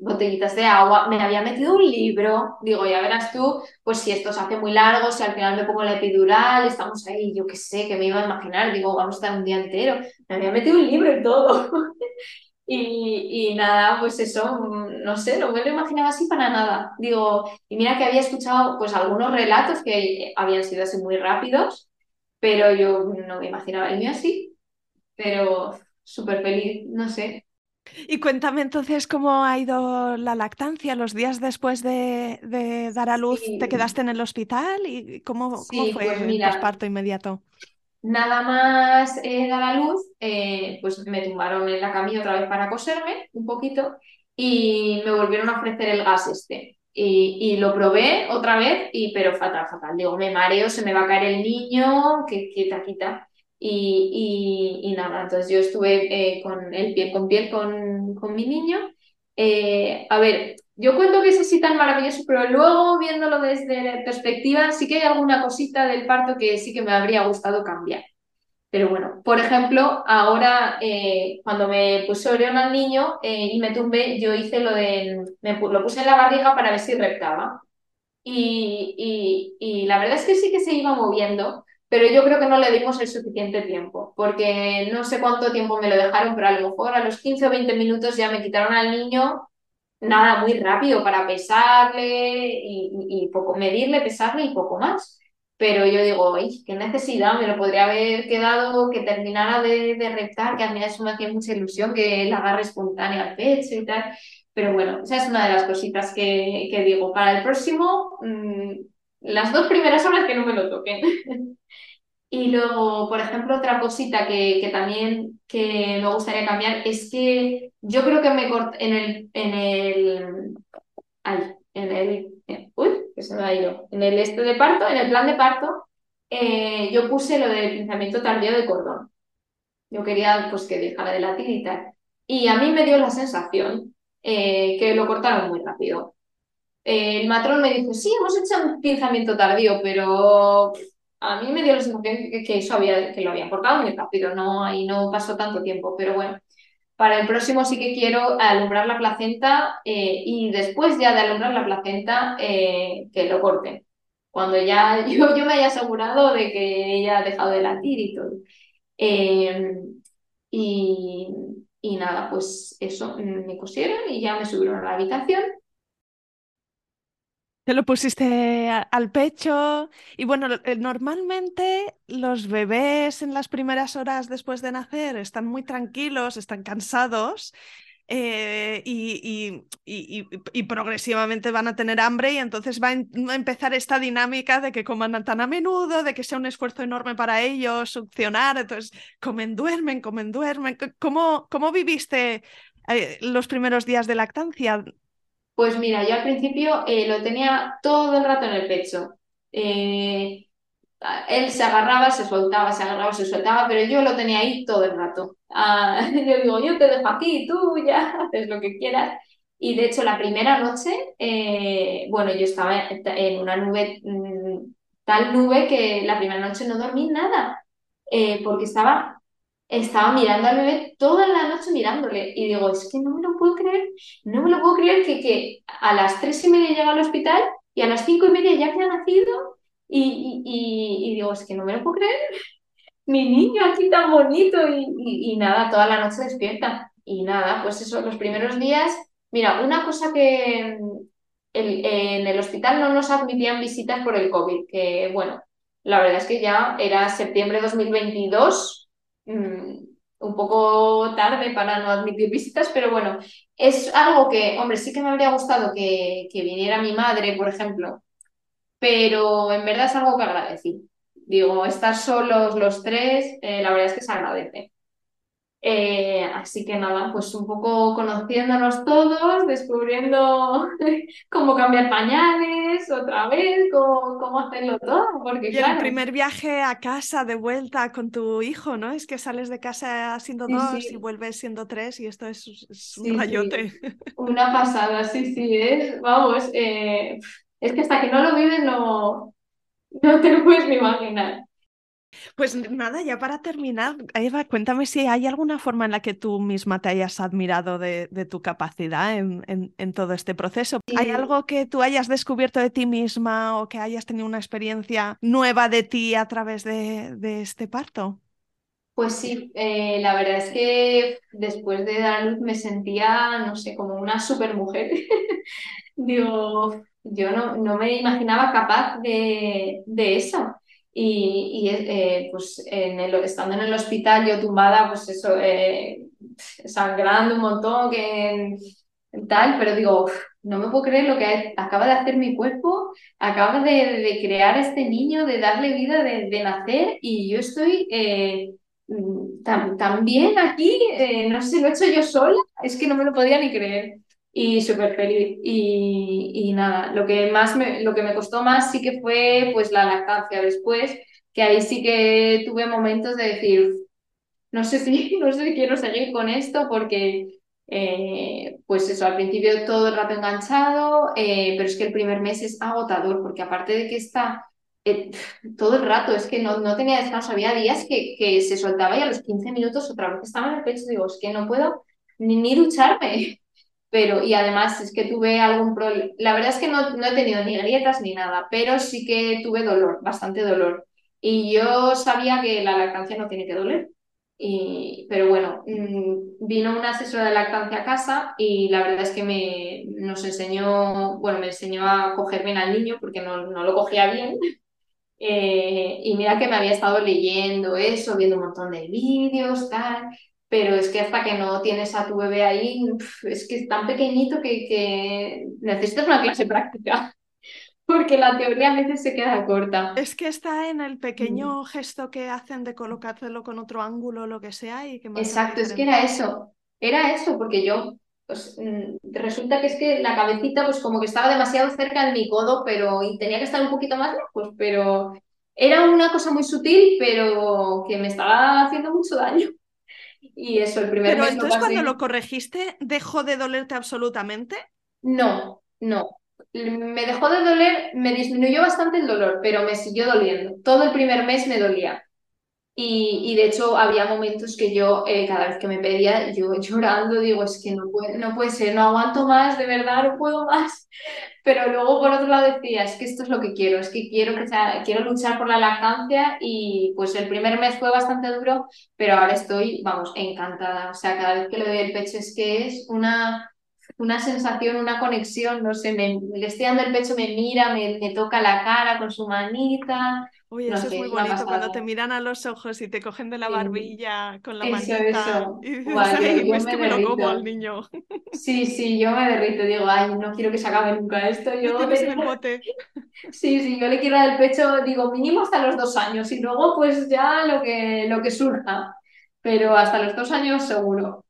[SPEAKER 1] botellitas de agua, me había metido un libro, digo, ya verás tú, pues si esto se hace muy largo, si al final me pongo la epidural, estamos ahí, yo qué sé, que me iba a imaginar, digo, vamos a estar un día entero, me había metido un libro y todo. [laughs] Y, y, nada, pues eso, no sé, no me lo imaginaba así para nada. Digo, y mira que había escuchado pues algunos relatos que habían sido así muy rápidos, pero yo no me imaginaba el mío así. Pero súper feliz, no sé.
[SPEAKER 2] Y cuéntame entonces cómo ha ido la lactancia los días después de, dar a luz. ¿Te quedaste en el hospital y cómo,
[SPEAKER 1] sí,
[SPEAKER 2] fue
[SPEAKER 1] pues
[SPEAKER 2] el posparto inmediato?
[SPEAKER 1] Nada más eh, dar a luz, eh, pues me tumbaron en la camilla otra vez para coserme un poquito y me volvieron a ofrecer el gas este. Y, lo probé otra vez, y, pero fatal, fatal. Digo, me mareo, se me va a caer el niño, que quita, quita. Y, nada, entonces yo estuve eh, con el piel con piel con, con mi niño. Eh, a ver, yo cuento que es así tan maravilloso, pero luego viéndolo desde perspectiva, sí que hay alguna cosita del parto que sí que me habría gustado cambiar. Pero bueno, por ejemplo, ahora eh, cuando me pusieron al niño y me tumbé, yo hice lo de, me, lo puse en la barriga para ver si reptaba. Y, y, y la verdad es que sí que se iba moviendo, pero yo creo que no le dimos el suficiente tiempo, porque no sé cuánto tiempo me lo dejaron, pero a lo mejor a los 15 o 20 minutos ya me quitaron al niño, nada, muy rápido para pesarle y, poco, medirle, pesarle y poco más. Pero yo digo, ¡ay, qué necesidad! Me lo podría haber quedado que terminara de, de reptar, que a mí eso me hacía mucha ilusión, que la agarre espontánea al pecho y tal. Pero bueno, esa es una de las cositas que, que digo. Para el próximo, mmm, las dos primeras horas que no me lo toquen. [laughs] Y luego, por ejemplo, otra cosita que, que, también que me gustaría cambiar es que yo creo que me corté en el, en el, ay, en el, uy, que se me ha ido, en el este de parto, en el plan de parto, eh, yo puse lo del pinzamiento tardío de cordón. Yo quería pues que dejara de latir y tal. Y a mí me dio la sensación eh, que lo cortaron muy rápido. el matrón me dijo, sí, hemos hecho un pinzamiento tardío, pero a mí me dio la sensación que, eso había, que lo habían cortado muy rápido, no, ahí no pasó tanto tiempo, pero bueno, para el próximo sí que quiero alumbrar la placenta eh, y después ya de alumbrar la placenta eh, que lo corten. Cuando ya [laughs] yo, yo me haya asegurado de que ella ha dejado de latir y todo. Em, y, y nada, pues eso, me cosieron y ya me subieron a la habitación
[SPEAKER 2] te lo pusiste al pecho y bueno, eh, normalmente los bebés en las primeras horas después de nacer están muy tranquilos, están cansados eh, y, y, progresivamente van a tener hambre y entonces va a, empezar esta dinámica de que coman tan a menudo, de que sea un esfuerzo enorme para ellos succionar, entonces comen, duermen, comen, duermen. ¿Cómo, cómo viviste eh, los primeros días de lactancia?
[SPEAKER 1] Pues mira, yo al principio eh, lo tenía todo el rato en el pecho. Eh, él se agarraba, se soltaba, se agarraba, se soltaba, pero yo lo tenía ahí todo el rato. Ah, [laughs] yo digo, yo te dejo aquí, tú ya [laughs] haces lo que quieras. Y de hecho, la primera noche, eh, bueno, yo estaba en una nube, mm, tal nube que la primera noche no dormí nada, porque estaba estaba mirando al bebé toda la noche mirándole y digo, es que no me lo puedo creer, no me lo puedo creer que, que a las tres y media llega al hospital y a las cinco y media ya que ha nacido y, y, digo, es que no me lo puedo creer, [laughs] mi niño aquí tan bonito y, nada, toda la noche despierta y nada, pues eso, los primeros días, mira, una cosa que en el hospital no nos admitían visitas por el COVID, que bueno, la verdad es que ya era septiembre de 2022 Mm, un poco tarde para no admitir visitas, pero bueno, es algo que, hombre, sí que me habría gustado que, viniera mi madre, por ejemplo, pero en verdad es algo que agradecí. Digo, estar solos los tres, eh, la verdad es que se agradece. Eh, así que nada, pues un poco conociéndonos todos, descubriendo [laughs] cómo cambiar pañales otra vez, cómo, cómo hacerlo todo, porque
[SPEAKER 2] y el primer viaje a casa de vuelta con tu hijo, ¿no? Es que sales de casa siendo dos y vuelves siendo tres y esto es, un rayote.
[SPEAKER 1] Una pasada, sí, sí, es, vamos, eh, es que hasta que no lo vives no, no te lo [laughs] puedes ni imaginar.
[SPEAKER 2] Pues nada, ya para terminar, Eva, cuéntame si hay alguna forma en la que tú misma te hayas admirado de, tu capacidad en, todo este proceso. ¿Hay algo que tú hayas descubierto de ti misma o que hayas tenido una experiencia nueva de ti a través de, este parto?
[SPEAKER 1] Pues sí, eh, la verdad es que después de dar luz me sentía, no sé, como una super mujer. [laughs] Digo, yo no, no, me imaginaba capaz de, de eso. Y, eh, pues estando en el hospital yo tumbada, pues eso, eh, sangrando un montón, que tal, pero digo, no me puedo creer lo que acaba de hacer mi cuerpo, acaba de, crear este niño, de darle vida, de, nacer, y yo estoy eh, también aquí, no sé, lo he hecho yo sola, es que no me lo podía ni creer y súper feliz. Y, nada, lo que más me, lo que me costó más sí que fue pues la lactancia después, que ahí sí que tuve momentos de decir, no sé si, [laughs] no sé si quiero seguir con esto porque eh, pues eso, al principio todo el rato enganchado, eh, pero es que el primer mes es agotador porque aparte de que está eh, [laughs] todo el rato, es que no, no tenía descanso, había días que, que se soltaba y a los 15 minutos otra vez estaba en el pecho, digo, es que no puedo ni, ni ducharme pero y además es que tuve algún problema, la verdad es que no, no, he tenido ni grietas ni nada, pero sí que tuve dolor, bastante dolor. Y yo sabía que la lactancia no tiene que doler. Y, pero bueno, mm, vino una asesora de lactancia a casa y la verdad es que me, nos enseñó, bueno, me enseñó a coger bien al niño porque no, no lo cogía bien. Eh, y mira que me había estado leyendo eso, viendo un montón de vídeos, tal pero es que hasta que no tienes a tu bebé ahí, es que es tan pequeñito que, necesitas una clase práctica, [laughs] porque la teoría a veces se queda corta.
[SPEAKER 2] Es que está en el pequeño mm. gesto que hacen de colocárselo con otro ángulo o lo que sea y que
[SPEAKER 1] Exacto, es que era eso, era eso, porque yo, pues mm, resulta que es que la cabecita pues como que estaba demasiado cerca de mi codo, pero y tenía que estar un poquito más lejos, pero era una cosa muy sutil, pero que me estaba haciendo mucho daño. Y eso, el primer
[SPEAKER 2] Pero entonces cuando lo corregiste, ¿dejó de dolerte absolutamente?
[SPEAKER 1] No, no. Me dejó de doler, me disminuyó bastante el dolor, pero me siguió doliendo. Todo el primer mes me dolía. Y, y de hecho había momentos que yo, eh, cada vez que me pedía, yo [laughs] llorando, digo, es que no puede, no puede ser, no aguanto más, de verdad, no puedo más. [laughs] Pero luego por otro lado decía, es que esto es lo que quiero, es que quiero, que sea, quiero luchar por la lactancia y pues el primer mes fue bastante duro, pero ahora estoy, vamos, encantada. O sea, cada vez que le doy el pecho es que es una, una sensación, una conexión, no sé, me, le estoy dando el pecho, me mira, me, me toca la cara con su manita.
[SPEAKER 2] Uy, eso es muy bonito cuando te miran a los ojos y te cogen de la barbilla con la manita.
[SPEAKER 1] Eso.
[SPEAKER 2] Y dices, ay, es que me lo como al niño.
[SPEAKER 1] Sí, sí, yo me derrito, digo, ay, no quiero que se acabe nunca esto. [laughs] Yo
[SPEAKER 2] el [laughs] bote.
[SPEAKER 1] Sí, sí, yo le quiero dar el pecho, digo, mínimo hasta los dos años y luego pues ya lo que, lo que surja. Pero hasta los dos años seguro.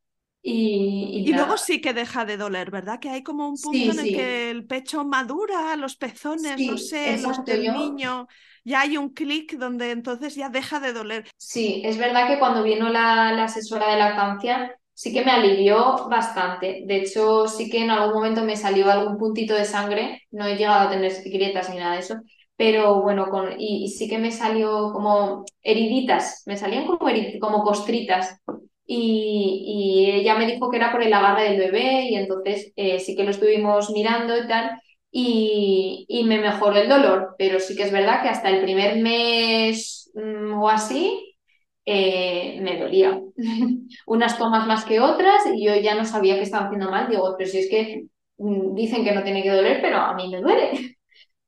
[SPEAKER 1] Y,
[SPEAKER 2] y, luego sí que deja de doler, ¿verdad? Que hay como un punto en el que el pecho madura, los pezones, no sé, los del niño ya hay un clic donde entonces ya deja de doler.
[SPEAKER 1] Sí, es verdad que cuando vino la, asesora de lactancia sí que me alivió bastante. De hecho, sí que en algún momento me salió algún puntito de sangre. No he llegado a tener grietas ni nada de eso. Pero bueno, con, y, sí que me salió como heriditas, me salían como, como costritas. Y, ella me dijo que era por el agarre del bebé y entonces eh, sí que lo estuvimos mirando y tal y, me mejoró el dolor, pero sí que es verdad que hasta el primer mes mm, o así eh, me dolía. [laughs] Unas tomas más que otras y yo ya no sabía qué estaba haciendo mal. Digo, pero si es que mm, dicen que no tiene que doler, pero a mí me duele. [laughs]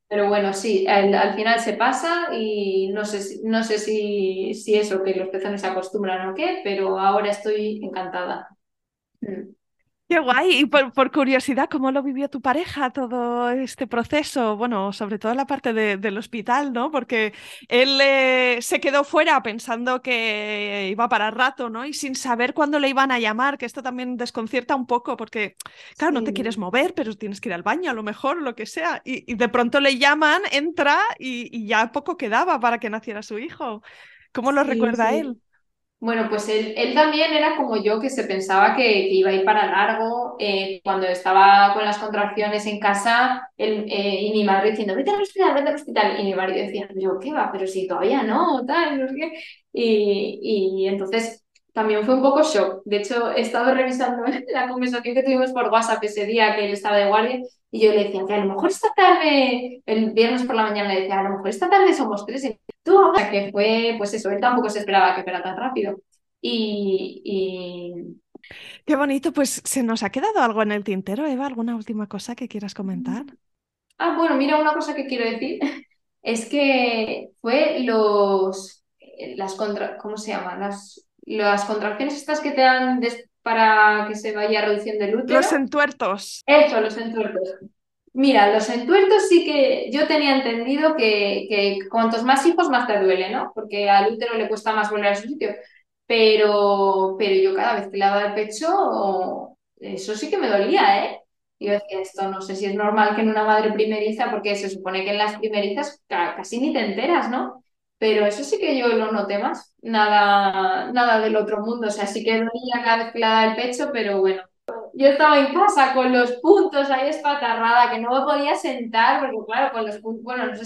[SPEAKER 1] Pero bueno, sí, al, final se pasa y no sé, no sé si, si eso, que los pezones se acostumbran o qué, pero ahora estoy encantada. Mm.
[SPEAKER 2] Qué guay. Y por, curiosidad, ¿cómo lo vivió tu pareja todo este proceso? Bueno, sobre todo la parte del hospital, ¿no? Porque él eh, se quedó fuera pensando que iba para rato, ¿no? Y sin saber cuándo le iban a llamar, que esto también desconcierta un poco, porque, claro, no te quieres mover, pero tienes que ir al baño, a lo mejor, lo que sea. Y, de pronto le llaman, entra y, ya poco quedaba para que naciera su hijo. ¿Cómo lo recuerda él?
[SPEAKER 1] Bueno, pues él, él, también era como yo, que se pensaba que, iba a ir para largo. Eh, cuando estaba con las contracciones en casa, él, eh, y mi madre diciendo, vete al hospital, vete al hospital. Y mi marido decía, yo, ¿qué va? Pero si todavía no, tal, no sé qué. Y, y entonces también fue un poco shock. De hecho, he estado revisando [laughs] la conversación que tuvimos por WhatsApp ese día que él estaba de guardia y yo le decía que a lo mejor esta tarde, el viernes por la mañana le decía, a lo mejor esta tarde somos tres tú, o sea, que fue, pues eso, él tampoco se esperaba que fuera tan rápido. Y,
[SPEAKER 2] Qué bonito, pues se nos ha quedado algo en el tintero, Eva, ¿alguna última cosa que quieras comentar?
[SPEAKER 1] Ah, bueno, mira, una cosa que quiero decir [laughs] es que fue los, las contra, ¿cómo se llaman? Las, las contracciones estas que te dan para que se vaya reduciendo el útero.
[SPEAKER 2] Los entuertos.
[SPEAKER 1] Eso, los entuertos. Mira, los entuertos sí que yo tenía entendido que, que cuantos más hijos más te duele, ¿no? Porque al útero le cuesta más volver a su sitio. Pero, pero yo cada vez que le daba el pecho, eso sí que me dolía, ¿eh? Yo decía, esto no sé si es normal que en una madre primeriza, porque se supone que en las primerizas casi ni te enteras, ¿no? Pero eso sí que yo lo noté más, nada, nada del otro mundo, o sea, sí que dolía cada vez que le daba el pecho, pero bueno, yo estaba en casa con los puntos ahí espatarrada, que no me podía sentar, porque claro, con los puntos, bueno, no sé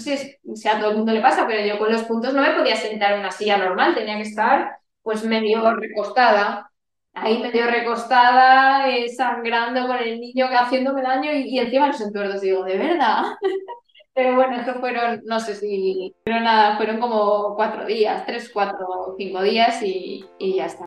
[SPEAKER 1] si, a todo el mundo le pasa, pero yo con los puntos no me podía sentar en una silla normal, tenía que estar pues medio recostada, ahí medio recostada, eh, sangrando con el niño haciéndome daño y, y encima los entuertos, digo, ¿de verdad? [laughs] Pero bueno, eso fueron, no sé si, pero nada, fueron como cuatro días, tres, cuatro, cinco días y, y ya está.